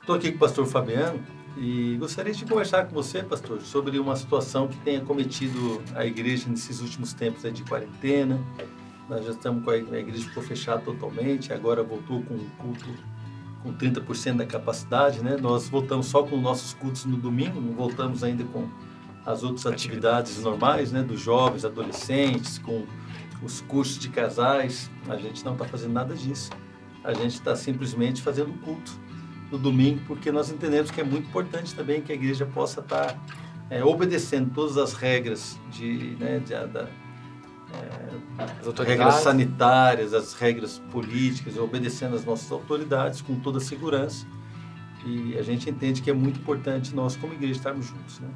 Estou aqui com o pastor Fabiano e gostaria de conversar com você, pastor, sobre uma situação que tem acometido a igreja nesses últimos tempos de quarentena. Nós já estamos com a igreja, ficou fechada totalmente, agora voltou com um culto com 30% da capacidade, né? Nós voltamos só com nossos cultos no domingo, não voltamos ainda com as outras atividades normais, né? Dos jovens, adolescentes, com os cursos de casais. A gente não está fazendo nada disso. A gente está simplesmente fazendo culto no domingo, porque nós entendemos que é muito importante também que a igreja possa estar tá, é, obedecendo todas as regras de, né, de, da, é, regras sanitárias, as regras políticas, obedecendo as nossas autoridades com toda a segurança. E a gente entende que é muito importante nós, como igreja, estarmos juntos. Né?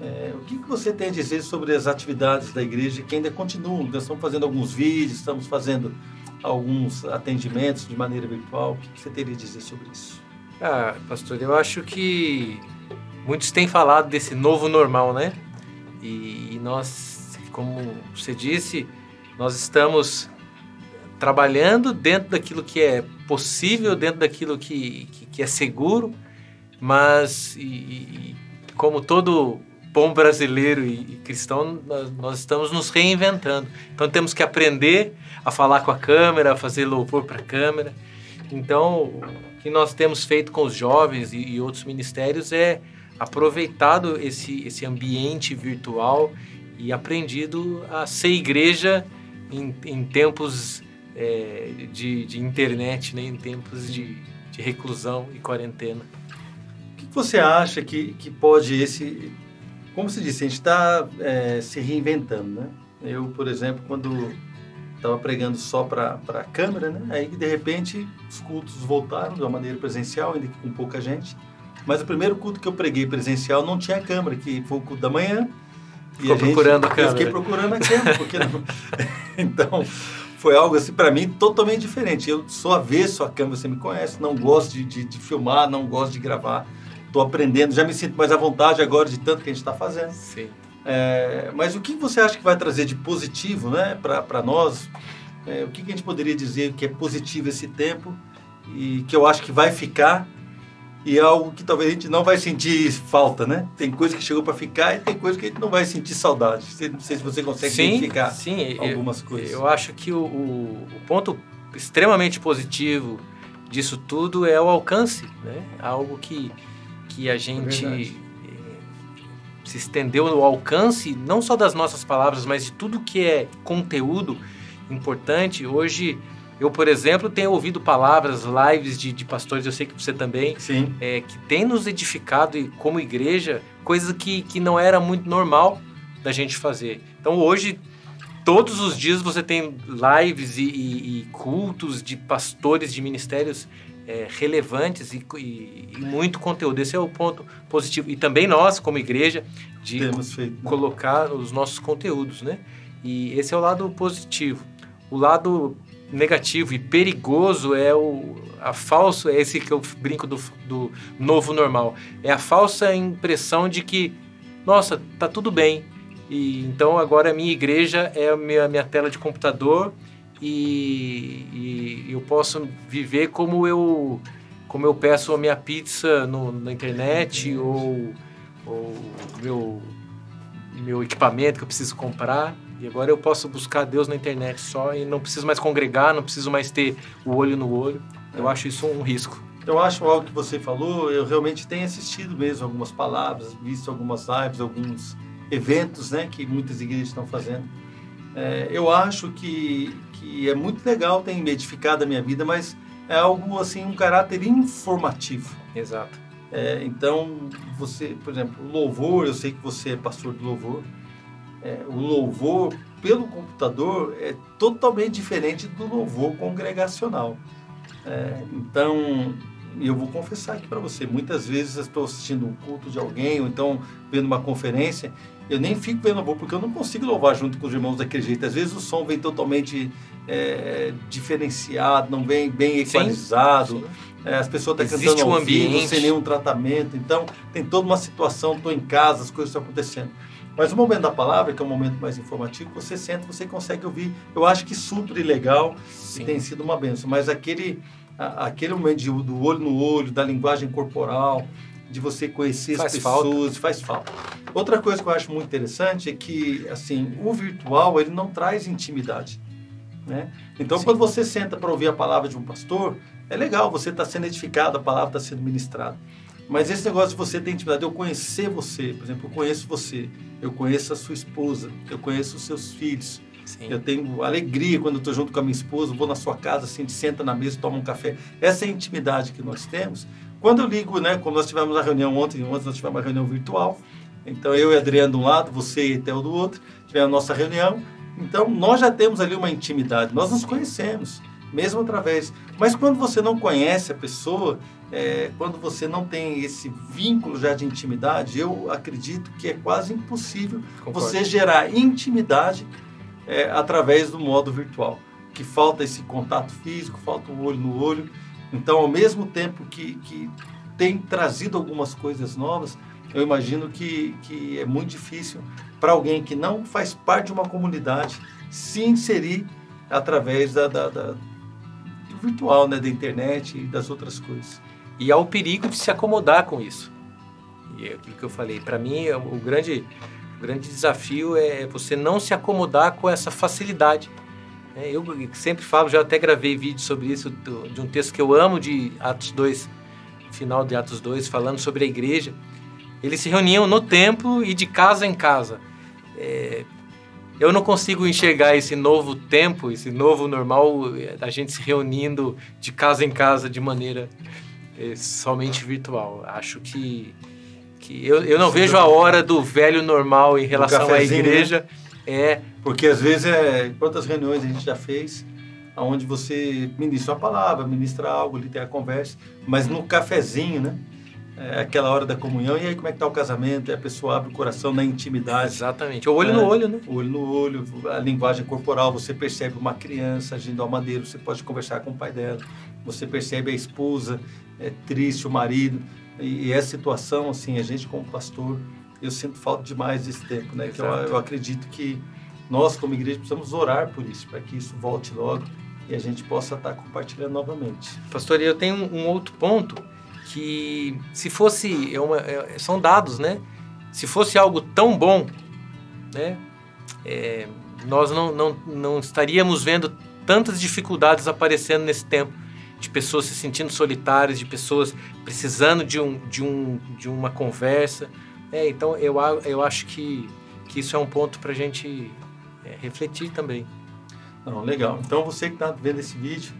É, o que, que você tem a dizer sobre as atividades da igreja que ainda continuam? Nós estamos fazendo alguns vídeos, estamos fazendo alguns atendimentos de maneira virtual. O que, que você teria a dizer sobre isso? Ah, pastor, eu acho que muitos têm falado desse novo normal, né? E, e nós como você disse, nós estamos trabalhando dentro daquilo que é possível, dentro daquilo que, que, que é seguro, mas e, e, como todo bom brasileiro e, cristão, nós, nós, estamos nos reinventando. Então temos que aprender a falar com a câmera, a fazer louvor para a câmera. Então, o que nós temos feito com os jovens e, e outros ministérios é aproveitado esse, esse ambiente virtual e aprendido a ser igreja em, em tempos é, de, de, internet, né? em tempos de, de reclusão e quarentena. O que você acha que, que pode esse... Como se disse, a gente está é, se reinventando, né? Eu, por exemplo, quando estava pregando só para a câmera, né? Aí, de repente, os cultos voltaram de uma maneira presencial, ainda que com pouca gente. Mas o primeiro culto que eu preguei presencial não tinha câmera, que foi o culto da manhã. Ficou a procurando gente, a câmera. Eu fiquei procurando a câmera, porque não... então foi algo assim para mim totalmente diferente. Eu sou avesso à câmera, você me conhece, não gosto de, de, de filmar, não gosto de gravar. Estou aprendendo, já me sinto mais à vontade agora de tanto que a gente está fazendo. Sim. É, mas o que você acha que vai trazer de positivo né, para nós? É, o que, que a gente poderia dizer que é positivo esse tempo e que eu acho que vai ficar e é algo que talvez a gente não vai sentir falta, né? Tem coisa que chegou para ficar e tem coisa que a gente não vai sentir saudade. Não sei se você consegue sim, identificar sim, algumas eu, coisas. Eu acho que o, o, ponto extremamente positivo disso tudo é o alcance, né? Algo que, que a é gente se estendeu no alcance, não só das nossas palavras, mas de tudo que é conteúdo importante. Hoje eu, por exemplo, tenho ouvido palavras, lives de, de pastores, eu sei que você também, é, que tem nos edificado como igreja, coisa que, que não era muito normal da gente fazer. Então hoje, todos os dias você tem lives e, e, e cultos de pastores, de ministérios é, relevantes e, e, muito conteúdo. Esse é o ponto positivo. E também nós, como igreja, de feito, né? colocar os nossos conteúdos, né? E esse é o lado positivo. O lado negativo e perigoso é o a falso é esse que eu brinco do, do novo normal é a falsa impressão de que nossa tá tudo bem e então agora a minha igreja é a minha, minha tela de computador e, e eu posso viver como eu como eu peço a minha pizza no, na internet ou ou meu meu equipamento que eu preciso comprar e agora eu posso buscar Deus na internet só e não preciso mais congregar, não preciso mais ter o olho no olho. Eu é. acho isso um risco. Eu acho algo que você falou, eu realmente tenho assistido mesmo algumas palavras, visto algumas lives, alguns eventos né, que muitas igrejas estão fazendo. É, eu acho que, que é muito legal, tem edificado a minha vida, mas é algo assim, um caráter informativo. Exato. É, então, você, por exemplo, louvor, eu sei que você é pastor do louvor, é, o louvor pelo computador é totalmente diferente do louvor congregacional. É, então, eu vou confessar aqui para você, muitas vezes eu estou assistindo um culto de alguém, ou então vendo uma conferência, eu nem fico vendo louvor, porque eu não consigo louvar junto com os irmãos daquele jeito. Às vezes o som vem totalmente é, diferenciado, não vem bem equalizado. Sim, sim. É, as pessoas estão cantando um vivo, sem nenhum tratamento. Então, tem toda uma situação, estou em casa, as coisas estão acontecendo. Mas o momento da palavra, que é um momento mais informativo, você senta, você consegue ouvir. Eu acho que supre legal Sim. e tem sido uma benção. Mas aquele aquele momento de, do olho no olho, da linguagem corporal, de você conhecer faz as pessoas, falta. faz falta. Outra coisa que eu acho muito interessante é que, assim, o virtual, ele não traz intimidade, né? Então, Sim. quando você senta para ouvir a palavra de um pastor, é legal, você está sendo edificado, a palavra está sendo ministrada. Mas esse negócio de você ter intimidade, eu conhecer você, por exemplo, eu conheço você, eu conheço a sua esposa, eu conheço os seus filhos, Sim. Eu tenho alegria quando estou junto com a minha esposa, vou na sua casa, assim, senta na mesa, toma um café. Essa é a intimidade que nós temos. Quando eu ligo, né, como nós tivemos a reunião ontem, ontem nós tivemos uma reunião virtual, então eu e Adriano de um lado, você e Theo do outro, tivemos a nossa reunião. Então nós já temos ali uma intimidade, nós nos conhecemos, mesmo através. Mas quando você não conhece a pessoa, é, quando você não tem esse vínculo já de intimidade, eu acredito que é quase impossível Concordo. você gerar intimidade é, através do modo virtual. Que falta esse contato físico, falta o olho no olho. Então, ao mesmo tempo que, que tem trazido algumas coisas novas, eu imagino que, que é muito difícil para alguém que não faz parte de uma comunidade se inserir através da, da, da, do virtual, né, da internet e das outras coisas. E há o perigo de se acomodar com isso. E é aquilo que eu falei. Para mim, é o grande o grande desafio é você não se acomodar com essa facilidade. É, eu sempre falo, já até gravei vídeo sobre isso, de um texto que eu amo de Atos 2, final de Atos 2, falando sobre a igreja. Eles se reuniam no templo e de casa em casa. É, eu não consigo enxergar esse novo tempo, esse novo normal, é, da gente se reunindo de casa em casa de maneira é, somente virtual. Acho que que eu, eu não vejo a hora do velho normal em relação à igreja. Né? É. Porque às vezes é. Quantas reuniões a gente já fez onde você ministra uma palavra, ministra algo, tem a conversa, mas no cafezinho, né? É aquela hora da comunhão, e aí como é que tá o casamento? E a pessoa abre o coração na intimidade. Exatamente. O olho é, no olho, né? O olho no olho, a linguagem corporal, você percebe uma criança agindo ao maneiro, você pode conversar com o pai dela, você percebe a esposa é, triste, o marido. E, essa situação, assim, a gente como pastor, eu sinto falta demais desse tempo, né? Que eu, eu acredito que nós como igreja precisamos orar por isso, para que isso volte logo e a gente possa estar compartilhando novamente. Pastor, eu tenho um, outro ponto que se fosse é uma, é, são dados, né? Se fosse algo tão bom, né? É, nós não, não, não estaríamos vendo tantas dificuldades aparecendo nesse tempo de pessoas se sentindo solitárias, de pessoas precisando de, um, de, um, de uma conversa. É, então, eu, eu acho que, que isso é um ponto para a gente é, refletir também. Não, legal. Então, você que está vendo esse vídeo,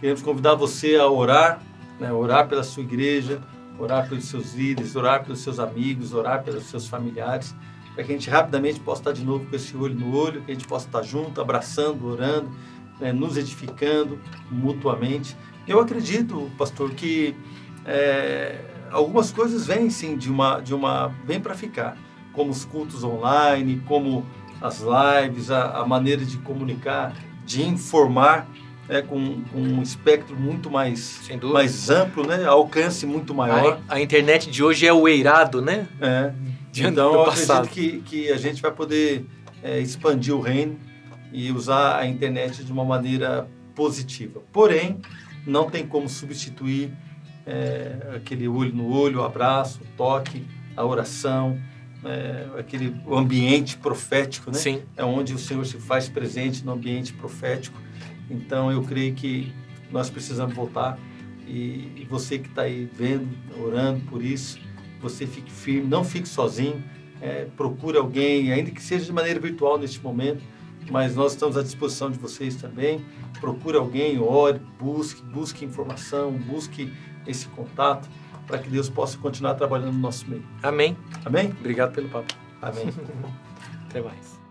queremos convidar você a orar, né, orar pela sua igreja, orar pelos seus líderes, orar pelos seus amigos, orar pelos seus familiares, para que a gente rapidamente possa estar de novo com esse olho no olho, que a gente possa estar junto, abraçando, orando, né, nos edificando mutuamente. Eu acredito, pastor, que é, algumas coisas vêm sim de uma, de uma vêm para ficar, como os cultos online, como as lives, a, a maneira de comunicar, de informar, é, com, com, um espectro muito mais, mais amplo, né? alcance muito maior. A, a, internet de hoje é o eirado, né? É. então, eu acredito que, que a gente vai poder é, expandir o reino e usar a internet de uma maneira positiva. Porém, não tem como substituir é, aquele olho no olho, o abraço, o toque, a oração, é, aquele ambiente profético, né? Sim. É onde o Senhor se faz presente no ambiente profético. Então eu creio que nós precisamos voltar e, e você que está aí vendo, orando por isso, você fique firme, não fique sozinho, é, procure alguém, ainda que seja de maneira virtual neste momento, mas nós estamos à disposição de vocês também. Procure alguém, ore, busque, busque informação, busque esse contato para que Deus possa continuar trabalhando no nosso meio. Amém. Amém? Obrigado pelo papo. Amém. Até mais.